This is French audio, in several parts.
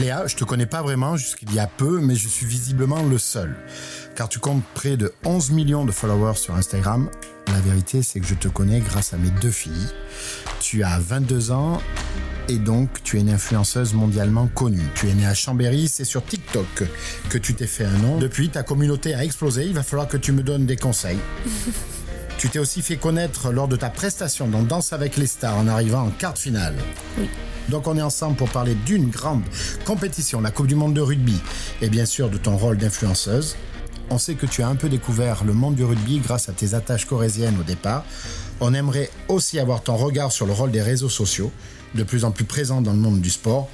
Léa, je te connais pas vraiment jusqu'il y a peu, mais je suis visiblement le seul. Car tu comptes près de 11 millions de followers sur Instagram. La vérité, c'est que je te connais grâce à mes deux filles. Tu as 22 ans et donc tu es une influenceuse mondialement connue. Tu es née à Chambéry, c'est sur TikTok que tu t'es fait un nom. Depuis, ta communauté a explosé, il va falloir que tu me donnes des conseils. tu t'es aussi fait connaître lors de ta prestation dans Danse avec les stars en arrivant en quart de finale. Oui. Donc on est ensemble pour parler d'une grande compétition, la Coupe du Monde de rugby, et bien sûr de ton rôle d'influenceuse. On sait que tu as un peu découvert le monde du rugby grâce à tes attaches corésiennes au départ. On aimerait aussi avoir ton regard sur le rôle des réseaux sociaux, de plus en plus présents dans le monde du sport.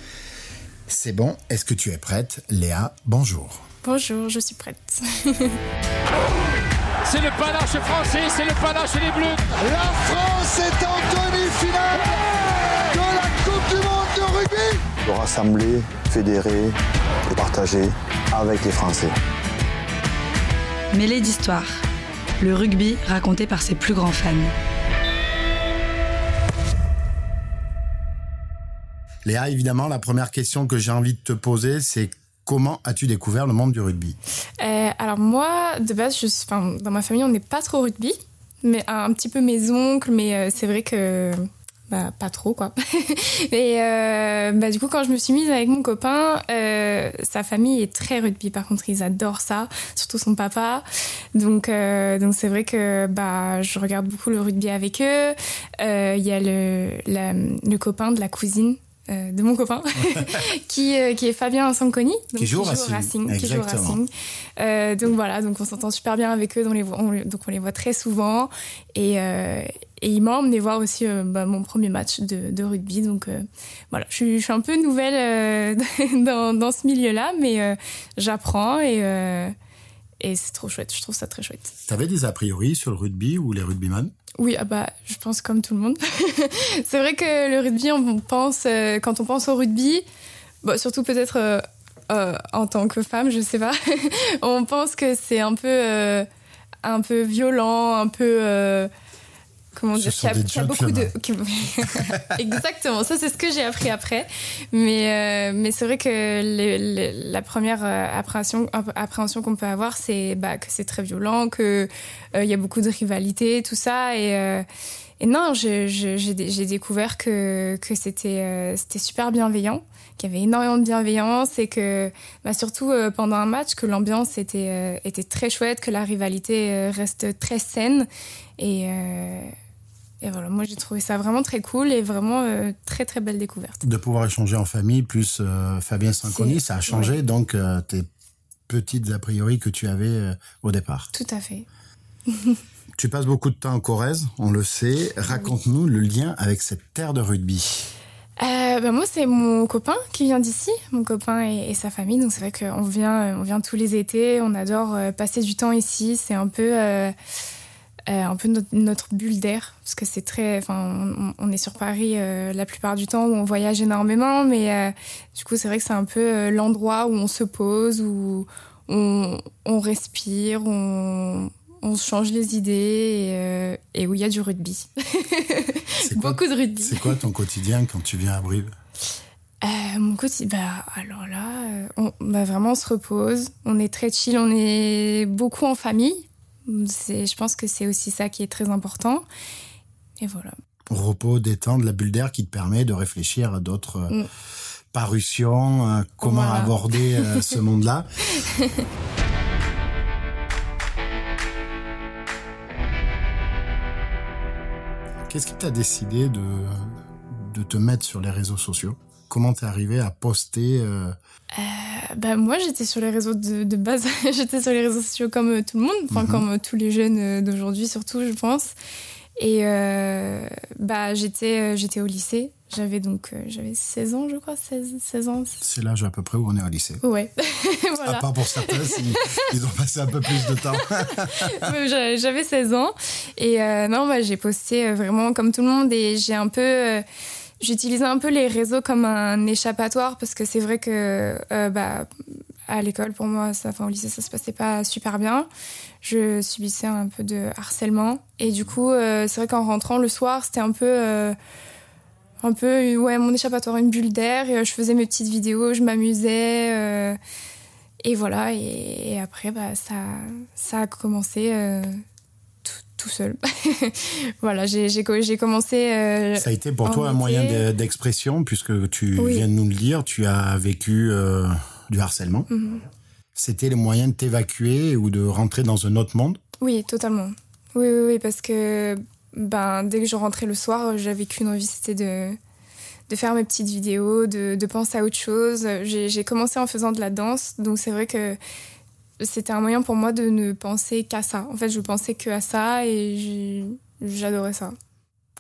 C'est bon, est-ce que tu es prête? Léa, bonjour. Bonjour, je suis prête. c'est le panache français, c'est le panache des Bleus. La France est en demi-finale De rassembler, fédérer, de partager avec les Français. Mêlée d'histoire. Le rugby raconté par ses plus grands fans. Léa, évidemment, la première question que j'ai envie de te poser, c'est comment as-tu découvert le monde du rugby? Euh, Alors moi, de base, je suis, dans ma famille, on n'est pas trop rugby, mais un petit peu mes oncles, mais euh, c'est vrai que bah, pas trop quoi. et euh, bah, du coup quand je me suis mise avec mon copain, euh, sa famille est très rugby. Par contre ils adorent ça, surtout son papa. Donc euh, donc c'est vrai que bah je regarde beaucoup le rugby avec eux. Il y a le le copain de la cousine euh, de mon copain, qui, euh, qui est Fabien Sanconi, qui joue, Racing. Qui joue Racing. Euh, donc voilà, donc on s'entend super bien avec eux, on les voit, donc on les voit très souvent. Et, et il m'a emmené voir aussi bah, mon premier match de, de rugby. Donc voilà, je suis, je suis, un peu nouvelle dans, dans, ce milieu-là, mais j'apprends et, et c'est trop chouette. Je trouve ça très chouette. T'avais des a priori sur le rugby ou les rugbyman oui, ah bah, je pense comme tout le monde. c'est vrai que le rugby, on pense, euh, quand on pense au rugby, bah, surtout peut-être euh, euh, en tant que femme, je sais pas, on pense que c'est un peu, un peu violent, un peu comment dire, qui a, a, beaucoup de. Exactement, ça c'est ce que j'ai appris après. Mais, euh, mais c'est vrai que la première euh, appréhension, appréhension qu'on peut avoir, c'est bah, que c'est très violent, qu'il euh, y a beaucoup de rivalité, tout ça. Et, et non, j'ai découvert que, que c'était c'était super bienveillant qu'il y avait énormément de bienveillance et que bah, surtout pendant un match que l'ambiance était était très chouette que la rivalité reste très saine et et voilà, moi j'ai trouvé ça vraiment très cool et vraiment euh, très très belle découverte. De pouvoir échanger en famille, plus euh, Fabien Sanconi, ça a changé donc euh, tes petites a priori que tu avais au départ. Tout à fait. tu passes beaucoup de temps en Corrèze, on le sait. Raconte-nous le lien avec cette terre de rugby. Bah, moi, c'est mon copain qui vient d'ici, mon copain et, et sa famille. Donc c'est vrai qu'on vient, on vient tous les étés. On adore passer du temps ici. C'est un peu euh, un peu notre, bulle d'air parce que c'est très enfin on, est sur Paris euh, la plupart du temps où on voyage énormément mais euh, du coup c'est vrai que c'est un peu l'endroit où on se pose où on, on respire on, on se change les idées et, et où il y a du rugby. Beaucoup de rugby. C'est quoi ton quotidien quand tu viens à Brive? Mon quotidien, bah, alors là, on, bah, vraiment on se repose, on est très chill, on est beaucoup en famille, je pense que c'est aussi ça qui est très important. Et voilà. Repos, détente, la bulle d'air qui te permet de réfléchir à d'autres euh, mm. parutions, euh, comment aborder euh, ce monde-là. Qu'est-ce qui t'a décidé de, de te mettre sur les réseaux sociaux? Comment t'es arrivé à poster euh... Euh, bah, Moi, j'étais sur les réseaux de, de base. j'étais sur les réseaux sociaux comme euh, tout le monde, enfin, mhm. comme euh, tous les jeunes d'aujourd'hui, surtout, je pense. Et bah, j'étais, j'étais au lycée. J'avais donc j'avais 16 ans, je crois, 16, 16 ans. C'est l'âge à peu près où on est au lycée. Ouais. voilà. À part pour certains, ils, ont passé un peu plus de temps. j'avais 16 ans. Et non, bah, j'ai posté vraiment comme tout le monde et j'ai un peu J'utilisais un peu les réseaux comme un échappatoire parce que c'est vrai que euh, bah, à l'école, pour moi, enfin, au lycée, ça se passait pas super bien. Je subissais un peu de harcèlement. Et du coup, euh, c'est vrai qu'en rentrant le soir, c'était un peu. Euh, un peu ouais mon échappatoire, une bulle d'air. Je faisais mes petites vidéos, je m'amusais. et voilà. Et, et après, bah, ça, ça a commencé tout, seul. voilà, j'ai j'ai co- j'ai commencé. euh, Ça a été pour toi un été. moyen de- d'expression, puisque tu Oui. viens de nous le dire, tu as vécu euh, du harcèlement. Mhm. C'était le moyen de t'évacuer ou de rentrer dans un autre monde? Oui, totalement. Oui, oui, oui, parce que ben, dès que je rentrais le soir, j'avais qu'une envie, c'était de, de faire mes petites vidéos, de, de penser à autre chose. J'ai commencé en faisant de la danse, donc c'est vrai que c'était un moyen pour moi de ne penser qu'à ça. En fait, je pensais que à ça et j'adorais ça.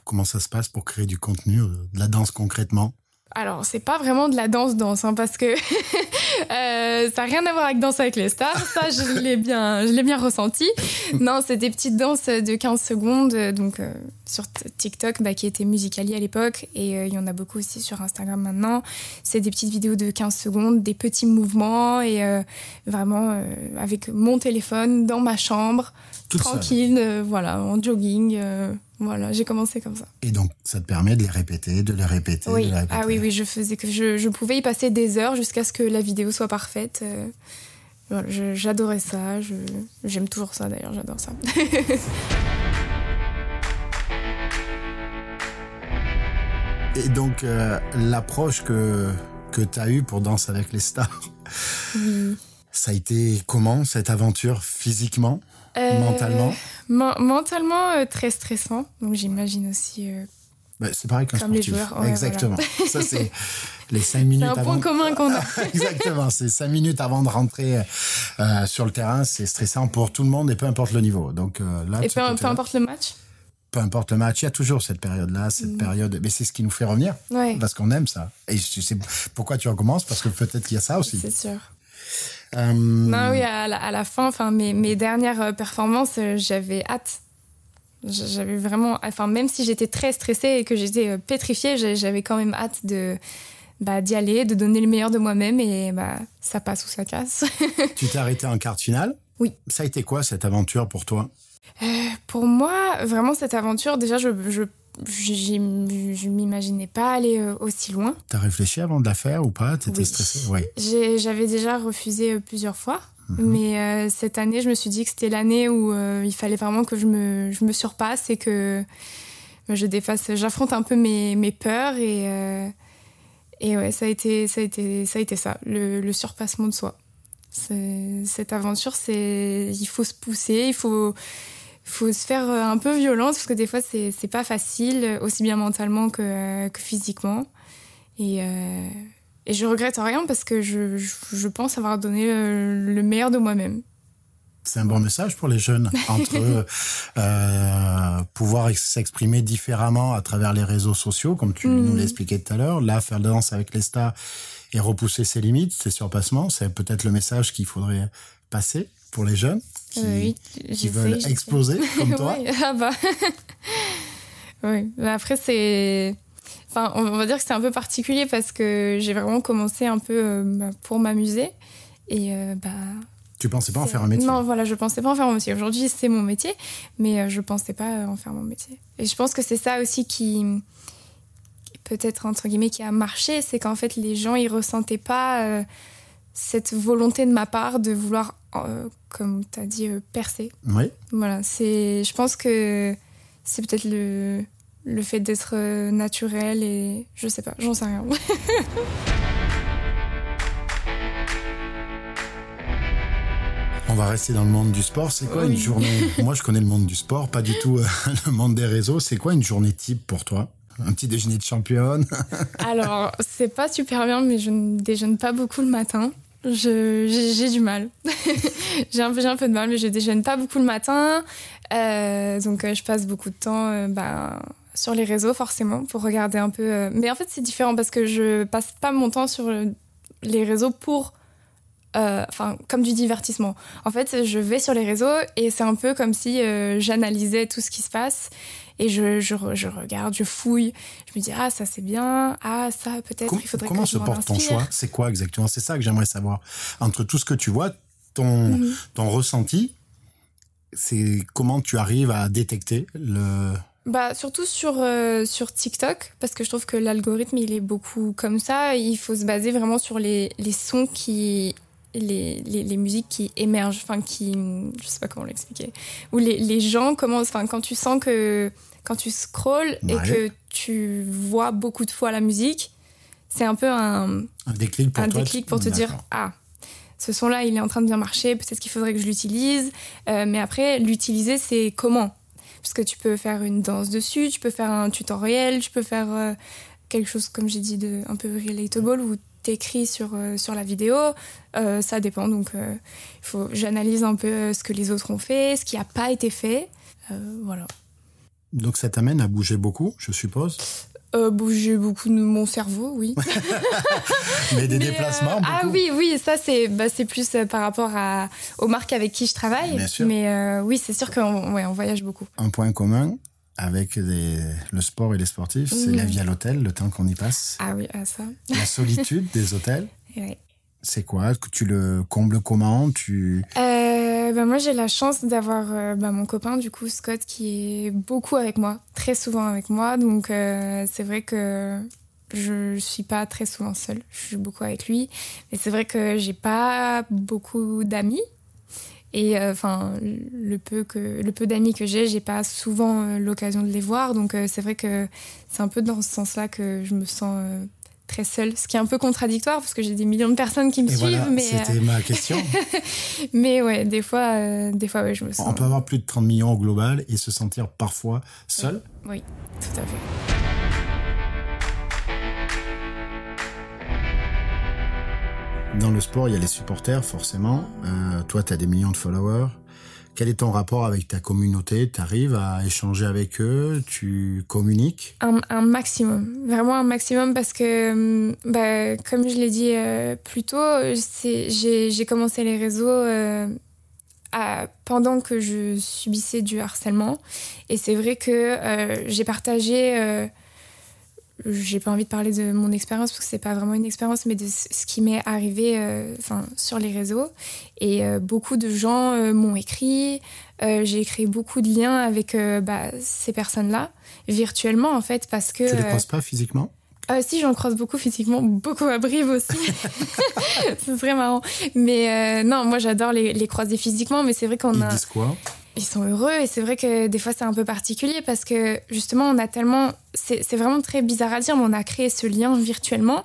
Comment ça se passe pour créer du contenu, euh, de la danse concrètement? Alors, c'est pas vraiment de la danse-danse, hein, parce que euh, ça n'a rien à voir avec Danse avec les stars. Ça, je l'ai bien, je l'ai bien ressenti. Non, c'est des petites danses de 15 secondes, donc euh, sur TikTok, bah, qui était Musicali à l'époque, et euh, il y en a beaucoup aussi sur Instagram maintenant. C'est des petites vidéos de 15 secondes, des petits mouvements, et euh, vraiment euh, avec mon téléphone dans ma chambre, Toute tranquille, voilà, en jogging. voilà, j'ai commencé comme ça. Et donc, ça te permet de les répéter, de les répéter, Oui. de les répéter. Ah oui, oui, je faisais que je, je pouvais y passer des heures jusqu'à ce que la vidéo soit parfaite. voilà, j'adorais ça. J'aime toujours ça d'ailleurs, j'adore ça. Et donc, euh, l'approche que, que tu as eue pour Danse avec les stars, ça a été comment cette aventure physiquement, Euh, mentalement? men- Mentalement, euh, très stressant. Donc j'imagine aussi. euh, Ben, C'est pareil qu'un Comme les sportif. joueurs, ouais, Exactement. Ça, c'est les cinq c'est minutes un avant. point commun qu'on a. Exactement, c'est cinq minutes avant de rentrer sur le terrain, c'est stressant pour tout le monde et peu importe le niveau. Donc là, Et peu, importe le match? Peu importe le match, il y a toujours cette période-là, cette Mm. période. Mais c'est ce qui nous fait revenir, Ouais, parce qu'on aime ça. Et sais pourquoi tu recommences, parce que peut-être qu'il y a ça aussi. c'est sûr. Euh, Non, oui, à la, à la fin, enfin, mes, mes dernières euh, performances, euh, j'avais hâte. J'avais vraiment, enfin, même si j'étais très stressée et que j'étais pétrifiée, j'avais quand même hâte de bah, d'y aller, de donner le meilleur de moi-même et bah, ça passe ou ça casse. Tu t'es arrêté en quart de finale? Oui. Ça a été quoi cette aventure pour toi? Pour moi, vraiment, cette aventure, déjà, je, je, je m'imaginais pas aller euh, aussi loin. T'as réfléchi avant de la faire ou pas? T'étais Oui. stressé Oui. J'avais déjà refusé euh, plusieurs fois, Mhm. mais euh, cette année, je me suis dit que c'était l'année où euh, il fallait vraiment que je me, je me surpasse et que bah, je défasse, j'affronte un peu mes, mes peurs et, euh, et ouais, ça a été ça, a été, ça, a été ça le, le surpassement de soi. Cette aventure, c'est il faut se pousser, il faut, faut se faire euh, un peu violence parce que des fois, c'est c'est pas facile, aussi bien mentalement que, euh, que physiquement. Et, euh, et je regrette rien parce que je, je, je pense avoir donné le, le meilleur de moi-même. C'est un bon message pour les jeunes entre euh, pouvoir ex- s'exprimer différemment à travers les réseaux sociaux, comme tu Mhm. nous l'expliquais tout à l'heure. Là, faire la danse avec les stars et repousser ses limites, ses surpassements, c'est peut-être le message qu'il faudrait passer pour les jeunes qui, Euh, oui, qui veulent exploser comme toi. Ouais, ah bah. oui, mais après, c'est. Enfin, on va dire que c'est un peu particulier parce que j'ai vraiment commencé un peu euh, bah, pour m'amuser. Et euh, bah. Tu pensais pas en faire un métier? Non, voilà, je pensais pas en faire mon métier. Aujourd'hui, c'est mon métier, mais euh, je pensais pas en faire mon métier. Et je pense que c'est ça aussi qui peut-être entre guillemets qui a marché, c'est qu'en fait les gens ils ressentaient pas euh, cette volonté de ma part de vouloir, euh, comme tu as dit, euh, percer. Oui. Voilà, c'est. Je pense que c'est peut-être le le fait d'être naturel et je sais pas, j'en sais rien. On va rester dans le monde du sport. C'est quoi une journée? Moi, je connais le monde du sport, pas du tout le monde des réseaux. C'est quoi une journée type pour toi? Un petit déjeuner de championne Alors, c'est pas super bien, mais je ne déjeune pas beaucoup le matin. J'ai du mal. j'ai un, peu- de mal, mais je déjeune pas beaucoup le matin. Euh, donc, euh, je passe beaucoup de temps euh, ben, sur les réseaux, forcément, pour regarder un peu. Mais en fait, c'est différent parce que je passe pas mon temps sur les réseaux pour. Euh, Enfin, comme du divertissement. En fait, je vais sur les réseaux et c'est un peu comme si euh, j'analysais tout ce qui se passe et je, je, je regarde, je fouille. Je me dis, ah, ça c'est bien, ah, ça peut-être, il faudrait Comment que se porte ton choix? C'est quoi exactement? C'est ça que j'aimerais savoir. Entre tout ce que tu vois, ton, Mhm. ton ressenti, c'est comment tu arrives à détecter le, Bah, surtout sur, euh, sur TikTok, parce que je trouve que l'algorithme, il est beaucoup comme ça. Il faut se baser vraiment sur les, les sons qui. Les, les, les musiques qui émergent, enfin, qui. Je sais pas comment l'expliquer. Ou les, les gens commencent. Enfin, quand tu sens que. Quand tu scrolls et que tu vois beaucoup de fois la musique, c'est un peu un, Un déclic pour un toi. déclic pour te dire ah ce son là il est en train de bien marcher peut-être qu'il faudrait que je l'utilise Euh, mais après l'utiliser c'est comment? Parce que tu peux faire une danse dessus tu peux faire un tutoriel tu peux faire euh, quelque chose comme j'ai dit de un peu relatable ou t'écris sur euh, sur la vidéo Euh, ça dépend donc euh, faut j'analyse un peu euh, ce que les autres ont fait ce qui a pas été fait Euh, voilà Donc ça t'amène à bouger beaucoup, je suppose? bouger beaucoup de mon cerveau oui Mais des Mais, déplacements, beaucoup. Ah oui, oui, ça c'est bah, c'est plus par rapport à, aux marques avec qui je travaille. Bien sûr. Mais oui, c'est sûr qu'on ouais, on voyage beaucoup. Un point commun avec le sport et les sportifs, c'est Mhm. la vie à l'hôtel, le temps qu'on y passe. Ah oui, ah, ça. La solitude des hôtels, Ouais. c'est quoi? Tu le combles comment? Tu Euh, bah, moi, j'ai la chance d'avoir euh, bah, mon copain, du coup, Scott, qui est beaucoup avec moi, très souvent avec moi. Donc, euh, c'est vrai que je suis pas très souvent seule. Je suis beaucoup avec lui. Mais c'est vrai que j'ai pas beaucoup d'amis. Et euh, enfin, le peu que le peu d'amis que j'ai, j'ai pas souvent euh, l'occasion de les voir. Donc euh, c'est vrai que c'est un peu dans ce sens-là que je me sens très seule, ce qui est un peu contradictoire parce que j'ai des millions de personnes qui me Et suivent, voilà, mais c'était ma question. mais ouais, des fois, des fois ouais, je me sens. On peut avoir plus de 30 millions au global et se sentir parfois seul. Oui, tout à fait. Dans le sport, il y a les supporters, forcément. Euh, toi, tu as des millions de followers. Quel est ton rapport avec ta communauté? Tu arrives à échanger avec eux? Tu communiques? Un, maximum, vraiment un maximum parce que, hum, bah, comme je l'ai dit euh, plus tôt, j'ai commencé les réseaux euh, pendant que je subissais du harcèlement. Et c'est vrai que j'ai partagé, j'ai pas envie de parler de mon expérience parce que c'est pas vraiment une expérience, mais de ce qui m'est arrivé euh, enfin, sur les réseaux. Et euh, beaucoup de gens euh, m'ont écrit. J'ai créé beaucoup de liens avec bah, ces personnes-là, virtuellement en fait, parce que. Tu les croises pas physiquement? si, j'en croise beaucoup physiquement, beaucoup à Brive aussi. c'est très marrant. Mais non, moi j'adore les, les croiser physiquement, mais c'est vrai qu'on Ils a. disent quoi? Ils sont heureux et c'est vrai que des fois c'est un peu particulier parce que justement on a tellement. C'est vraiment très bizarre à dire, mais on a créé ce lien virtuellement.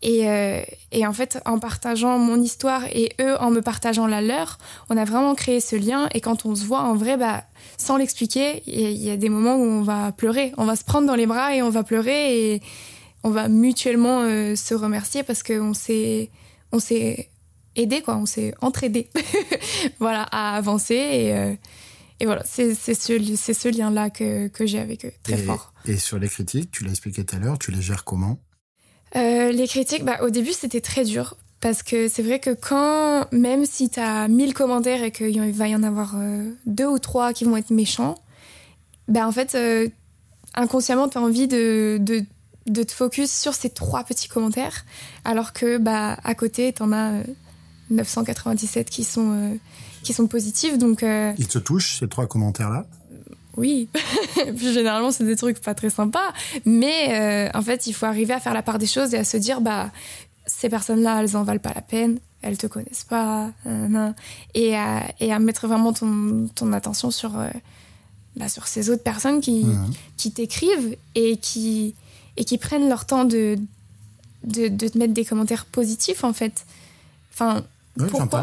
Et, euh, et en fait, en partageant mon histoire et eux en me partageant la leur, on a vraiment créé ce lien. Et quand on se voit en vrai, bah, sans l'expliquer, il y, a- il y a des moments où on va pleurer. On va se prendre dans les bras et on va pleurer et on va mutuellement euh, se remercier parce qu'on s'est, on s'est aidé, quoi. On s'est entraidé, voilà, à avancer. Et, euh, et voilà, c'est ce, ce lien-là que, que j'ai avec eux, très et, fort. et sur les critiques, tu l'as expliqué tout à l'heure, tu les gères comment? Euh, les critiques, bah, au début, c'était très dur. Parce que c'est vrai que quand, même si tu as 1000 commentaires et qu'il va y en avoir euh, deux ou trois qui vont être méchants, bah, en fait, euh, inconsciemment, tu as envie de, de, de te focus sur ces trois petits commentaires. Alors que bah, à côté, tu en as 997 qui sont, euh, qui sont positifs. Donc, euh, Ils te touchent, ces trois commentaires-là? Oui, puis généralement c'est des trucs pas très sympas, mais euh, en fait il faut arriver à faire la part des choses et à se dire bah ces personnes-là elles en valent pas la peine, elles te connaissent pas, et à, et à mettre vraiment ton, ton attention sur bah, sur ces autres personnes qui qui t'écrivent et qui et qui prennent leur temps de de, de te mettre des commentaires positifs en fait. Enfin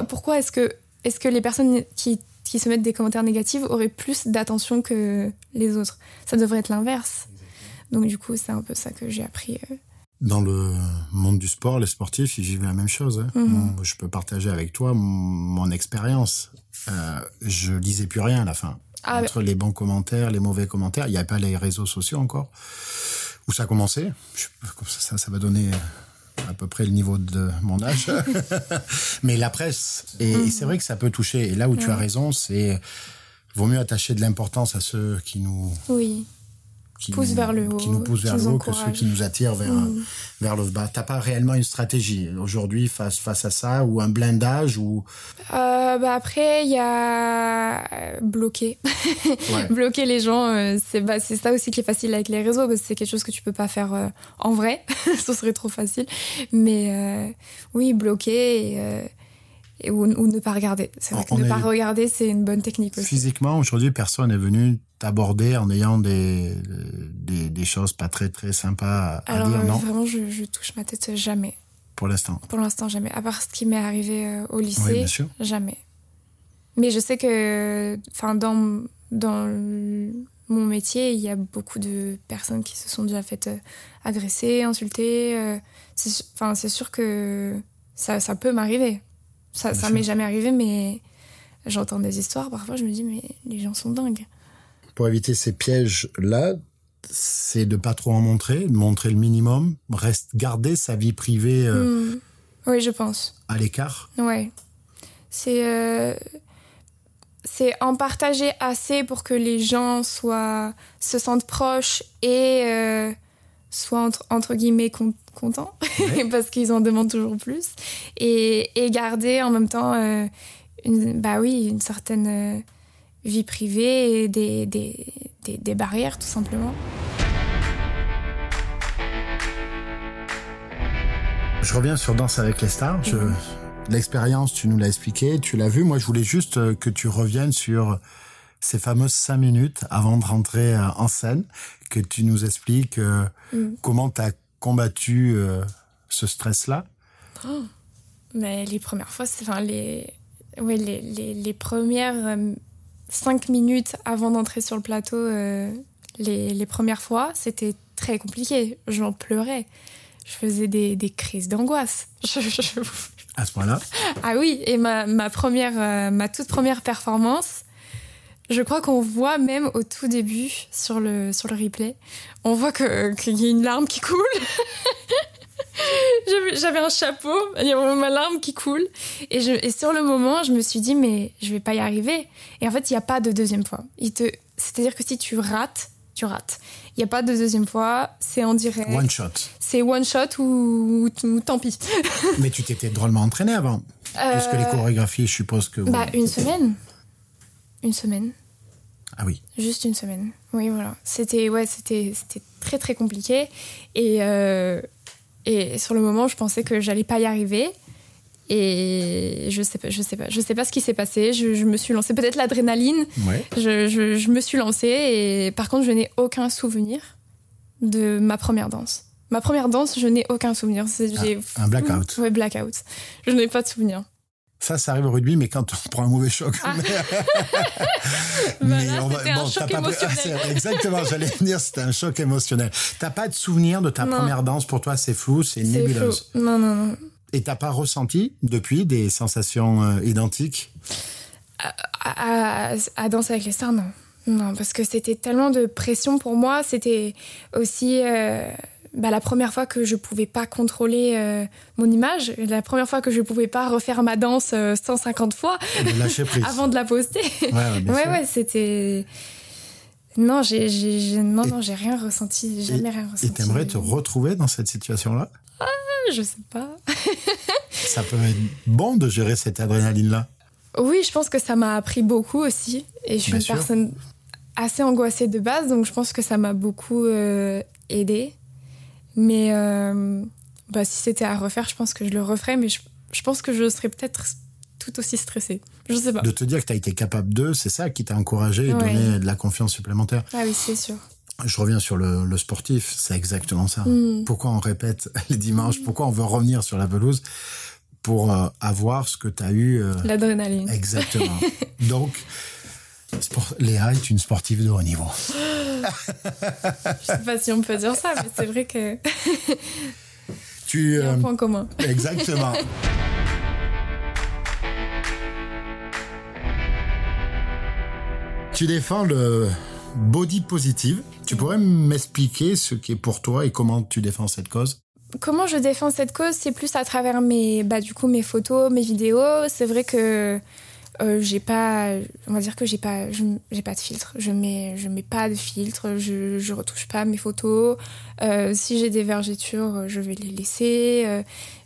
pourquoi, est-ce que, est que les personnes qui, qui se mettent des commentaires négatifs auraient plus d'attention que les autres? Ça devrait être l'inverse. Donc du coup, c'est un peu ça que j'ai appris. euh. Dans le monde du sport, les sportifs, ils vivent la même chose. hein. Mhm. Je peux partager avec toi mon, mon expérience. Euh, je lisais plus rien à la fin. Ah, Entre les bons commentaires, les mauvais commentaires, il n'y avait pas les réseaux sociaux encore. Où ça a commencé? Ça va donner à peu près le niveau de mon âge. Mais la presse, et, c'est vrai que ça peut toucher. Et là où tu as raison, c'est vaut mieux attacher de l'importance à ceux qui nous oui. Qui Pousse vers le haut, qui nous poussent vers le haut que ceux qui nous attirent vers, Mm. vers le bas. T'as pas réellement une stratégie aujourd'hui face, face à ça ou un blindage ou Euh, bah après, il y a euh, bloquer. Ouais. bloquer les gens, euh, c'est bah, ça aussi qui est facile avec les réseaux, parce que c'est quelque chose que tu peux pas faire euh, en vrai. Ce serait trop facile. Mais oui, bloquer et, et- ou, ou ne pas regarder. C'est vrai que On ne est- pas regarder, c'est une bonne technique aussi. physiquement aujourd'hui personne n'est venu t'aborder en ayant des, des, des choses pas très très sympas à, Alors dire, euh, non? vraiment, je, je touche ma tête jamais. Pour l'instant. Pour l'instant, jamais. À part ce qui m'est arrivé euh, au Oui, lycée, bien sûr. jamais. Mais je sais que, enfin, dans dans mon métier, il y a beaucoup de personnes qui se sont déjà faites euh, agresser, insulter. Enfin, c'est sûr que ça, ça peut m'arriver. Ça, ça m'est jamais arrivé, mais j'entends des histoires. Parfois, je me dis, mais les gens sont dingues. Pour éviter ces pièges-là, c'est de pas trop en montrer, de montrer le minimum, reste garder sa vie privée euh, Hmm. Oui, je pense. à l'écart. Ouais. C'est euh, c'est en partager assez pour que les gens soient se sentent proches et euh, soient entre, entre guillemets con- contents Ouais. parce qu'ils en demandent toujours plus et, et garder en même temps euh, une bah oui une certaine euh, vie privée et des, des, des, des barrières tout simplement. Je reviens sur Danse avec les stars. Je- L'expérience, tu nous l'as expliqué, tu l'as vu. Moi, je voulais juste euh, que tu reviennes sur ces fameuses cinq minutes avant de rentrer en scène, que tu nous expliques Mm. comment tu as combattu euh, ce stress-là. Mais les premières fois, c'est enfin les, ouais, les, les, les premières euh, cinq minutes avant d'entrer sur le plateau, euh, les, les premières fois, c'était très compliqué. J'en pleurais. Je faisais des, des crises d'angoisse. Je- je- À ce point-là, Ah oui, et ma, ma première, ma toute première performance, je crois qu'on voit même au tout début sur le, sur le replay, on voit que- qu'il y a une larme qui coule. J'avais- un chapeau, il y a ma larme qui coule. Et, je, et sur le moment, je me suis dit, mais je vais pas y arriver. Et en fait, il n'y a pas de deuxième fois. C'est-à-dire que si tu rates, tu rates. Il n'y a pas de deuxième fois, c'est en direct. one shot. C'est one shot ou, ou- ou tant pis. Mais tu t'étais drôlement entraîné avant. Puisque les Euh, chorégraphies, je suppose que... Bah, une semaine. Une semaine. Ah oui. Juste une semaine. Oui, voilà. C'était ouais, c'était c'était très très compliqué et euh, et sur le moment, je pensais que j'allais pas y arriver. Et je sais pas, je sais pas, je sais pas ce qui s'est passé. Je, je me suis lancée, peut-être l'adrénaline. Ouais. Je, je, je me suis lancée et par contre, je n'ai aucun souvenir de ma première danse. Ma première danse, je n'ai aucun souvenir. Ah, un blackout. Ouais, blackout. Je n'ai pas de souvenir. Ça, ça arrive au rugby, mais quand on prend un mauvais choc. Ah. Mais Voilà, on va- un bon, choc t'as pas émotionnel. c'est- Exactement, j'allais dire, c'était un choc émotionnel. T'as pas de souvenir de ta Non. première danse, pour toi, c'est flou, c'est nébuleuse. Non, non, non. Et t'as pas ressenti, depuis, des sensations euh, identiques? À, à- à danser avec les stars, non. Non, parce que c'était tellement de pression pour moi. C'était aussi euh, bah, la première fois que je pouvais pas contrôler euh, mon image, la première fois que je pouvais pas refaire ma danse euh, 150 fois de lâcher prise avant de la poster. Ouais, ouais, c'était. Non, j'ai, non, Et- non, j'ai rien ressenti, jamais rien ressenti. Et t'aimerais te retrouver dans cette situation-là? Je sais pas. Ça peut être bon de gérer cette adrénaline-là. Oui, je pense que ça m'a appris beaucoup aussi. Et je suis Bien une sûr. personne assez angoissée de base, donc je pense que ça m'a beaucoup euh, aidée. Mais euh, bah, si c'était à refaire, je pense que je le referais, mais je, je pense que je serais peut-être tout aussi stressée. Je sais pas. De te dire que t'as été capable d'eux, c'est ça qui t'a encouragé et Ouais. donné de la confiance supplémentaire. Ah oui, c'est sûr. Je reviens sur le, le sportif, c'est exactement ça. Mm. Pourquoi on répète les dimanches? Pourquoi on veut revenir sur la pelouse? Pour euh, avoir ce que tu as eu. euh, L'adrénaline. exactement. Donc, sport- Léa est une sportive de haut niveau. Je sais pas si on peut dire ça, mais c'est vrai qu'il Tu, y a un euh, point commun. exactement. tu défends le body positive. Tu pourrais m'expliquer ce qui est pour toi et comment tu défends cette cause? Comment je défends cette cause C'est plus à travers mes, bah, du coup, mes photos, mes vidéos. C'est vrai que euh, j'ai pas, on va dire que j'ai pas, j'ai pas de filtre. Je mets, je mets pas de filtre. Je, je retouche pas mes photos. Euh, si j'ai des vergetures, je vais les laisser euh,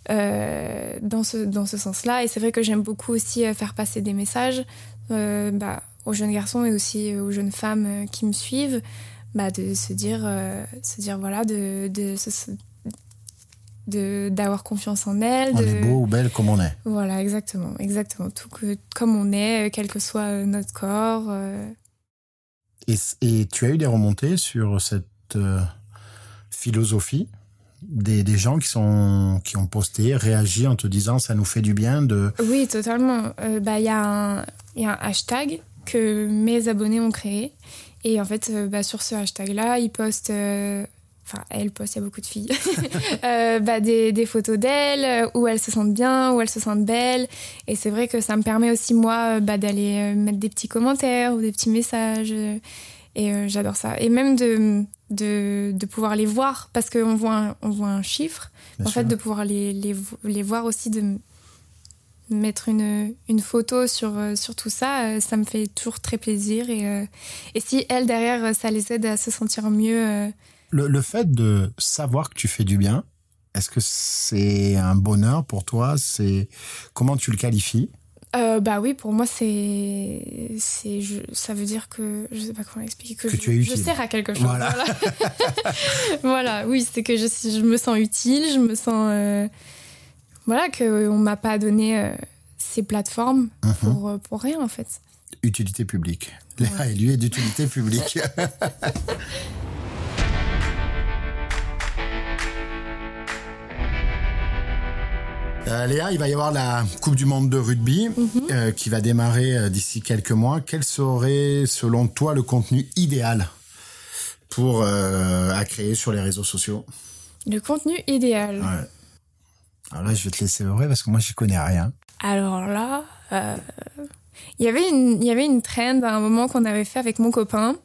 euh, dans ce dans ce sens-là. Et c'est vrai que j'aime beaucoup aussi euh, faire passer des messages euh, bah, aux jeunes garçons et aussi aux jeunes femmes euh, qui me suivent, bah, de se dire, euh, se dire voilà, de, de de d'avoir confiance en elles. On de... est beau ou belle comme on est. Voilà, exactement, exactement. Tout que, comme on est, euh, quel que soit euh, notre corps. euh, Et, et tu as eu des remontées sur cette euh, philosophie des, des gens qui, sont, qui ont posté, réagi en te disant ça nous fait du bien de... Oui, totalement. Euh, bah, Il y, a un- il y a un hashtag que mes abonnés ont créé. Et en fait, bah, sur ce hashtag-là, ils postent. Enfin, elles postent, il y a beaucoup de filles. Euh, bah, des, des photos d'elles, euh, où elles se sentent bien, où elles se sentent belles. Et c'est vrai que ça me permet aussi, moi, euh, bah, d'aller mettre des petits commentaires ou des petits messages. Et euh, j'adore ça. Et même de, de, de pouvoir les voir, parce qu'on voit, un- on voit un chiffre. Bien en sûr. fait, de pouvoir les, les, les voir aussi, de mettre une, une photo sur, sur tout ça, ça me fait toujours très plaisir. Et, euh, et si elles, derrière, ça les aide à se sentir mieux. Le, le fait de savoir que tu fais du bien, est-ce que c'est un bonheur pour toi? C'est Comment tu le qualifies? Euh, bah oui, pour moi, c'est. c'est je- ça veut dire que. Je sais pas comment l'expliquer. Que, Que je, tu es utile. Je sers à quelque chose. Voilà. Voilà, Voilà, oui, c'est que je, je me sens utile, je me sens. euh, voilà, qu'on m'a pas donné euh, ces plateformes Mhm. pour, euh, pour rien, en fait. Utilité publique. Léa et lui est d'utilité publique. Euh, Léa, il va y avoir la Coupe du Monde de rugby euh, qui va démarrer euh, d'ici quelques mois. Quel serait, selon toi, le contenu idéal pour euh, à créer sur les réseaux sociaux? Le contenu idéal. Ouais. Alors là, je vais te laisser vrai parce que moi, j'y connais rien. Alors là, il y avait une, il y avait une trend à un moment qu'on avait fait avec mon copain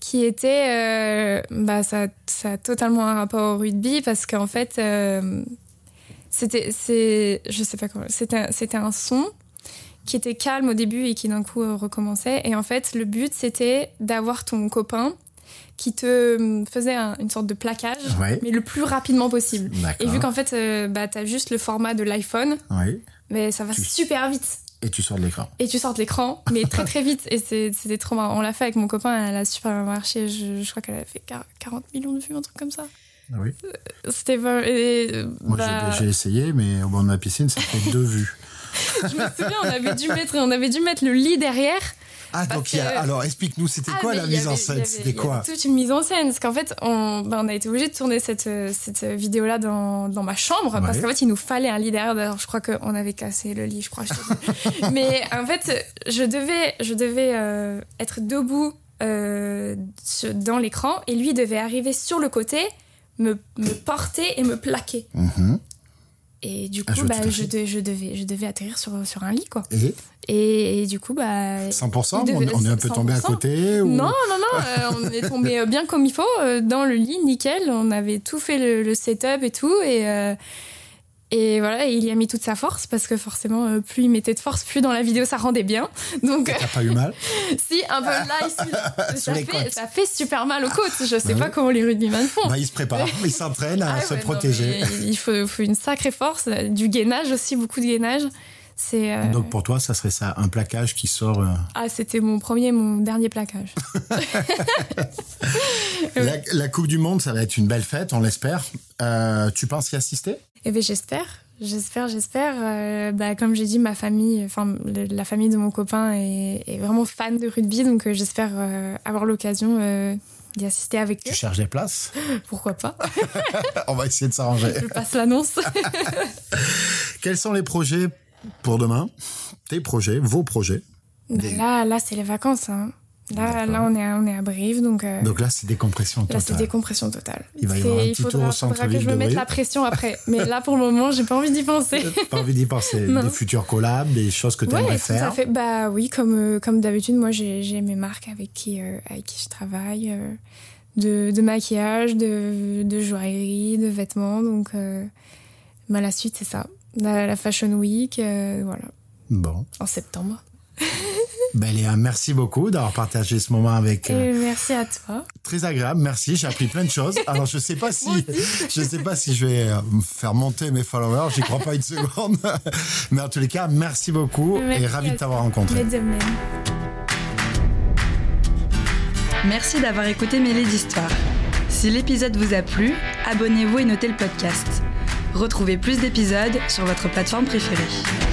qui était, euh, bah ça, ça a totalement un rapport au rugby parce qu'en fait, euh, c'était, c'est, je sais pas comment, c'était, un- c'était un son qui était calme au début et qui d'un coup euh, recommençait. Et en fait, le but c'était d'avoir ton copain qui te euh, faisait un- une sorte de plaquage, Ouais. mais le plus rapidement possible. Et vu qu'en fait, euh, bah, t'as juste le format de l'iPhone, mais ça va Tu- super vite. Et tu sors de l'écran. Et tu sors de l'écran, mais très très vite. Et c'était trop marrant. On l'a fait avec mon copain, elle a super bien marché. Je, je crois qu'elle a fait quar- 40 millions de vues, un truc comme ça. Ah oui. C'était pas. et, euh, Moi, j'ai- bah, j'ai essayé, mais au bord de ma piscine, ça fait deux vues. je me souviens, on avait dû mettre, on avait dû mettre le lit derrière. Ah, donc, il y a- que- alors explique-nous, c'était Ah, quoi la mise en avait- scène? C'était quoi? toute une mise en scène. Parce qu'en fait, on, bah, on a été obligé de tourner cette, euh, cette vidéo-là dans, dans ma chambre. Parce qu'en fait, il nous fallait un lit derrière. D'ailleurs, je crois qu'on avait cassé le lit, je crois. je. Mais en fait, je devais, je devais euh, être debout euh, dans l'écran. Et lui devait arriver sur le côté, me, me porter et me plaquer. Mhm. Et du Un coup, jeu bah, je, de- je, devais, je devais atterrir sur, sur un lit, quoi. Et Et, et du coup, bah. 100% il on, est un peu tombé à 100%. côté ou... Non, non, non, euh, on est tombé euh, bien comme il faut euh, dans le lit, nickel. On avait tout fait le, le setup et tout. Et, euh, et voilà, et il y a mis toute sa force parce que forcément, euh, plus il mettait de force, plus dans la vidéo ça rendait bien. Donc, T'as pas eu mal si, un peu là, ici, ça, fait, côtes. ça fait super mal aux côtes. Je sais Bah pas oui. comment les rugbyman font. bah, Il se prépare, il s'entraîne à Ah se ouais, protéger. il faut, faut une sacrée force, euh, du gainage aussi, beaucoup de gainage. C'est euh, Donc pour toi, ça serait ça, un plaquage qui sort... euh, ah, c'était mon premier, mon dernier plaquage. La, la Coupe du Monde, ça va être une belle fête, on l'espère. Euh, tu penses y assister? Eh bien, j'espère. J'espère, j'espère. Euh, bah, comme j'ai dit, ma famille, enfin, la famille de mon copain est, est vraiment fan de rugby, donc euh, j'espère euh, avoir l'occasion d'y assister avec eux. Tu cherches des places? Pourquoi pas On va essayer de s'arranger. Je passe l'annonce. Quels sont les projets pour demain? Tes projets, vos projets? Là, là, c'est les vacances. hein. Là, là, on est, à, on est à Brive, donc, euh, Donc là, c'est décompression là, c'est totale. décompression totale. Il va y avoir un petit faudra, tour au faudra que je me mette la pression après. Mais là, pour le moment, j'ai pas envie d'y penser. Pas envie d'y penser. Des futurs collabs, des choses que tu aimerais Ouais, tout à faire. fait. Bah oui, comme, euh, comme d'habitude, moi j'ai mes marques avec qui, euh, avec qui je travaille, de, de maquillage, de, de joaillerie, de vêtements. Donc bah, la suite, c'est ça. La, la Fashion Week, voilà, Bon. en septembre. Ben Léa, merci beaucoup d'avoir partagé ce moment avec. Et euh, merci à toi. très agréable, merci. J'ai appris plein de choses. Alors je sais pas si, je sais pas si je vais euh, me faire monter mes followers. J'y crois pas une seconde. Mais en tous les cas, merci beaucoup Merci et ravi de t'avoir rencontré. Mais de même. Merci d'avoir écouté Mêlée d'Histoire. Si l'épisode vous a plu, abonnez-vous et notez le podcast. Retrouvez plus d'épisodes sur votre plateforme préférée.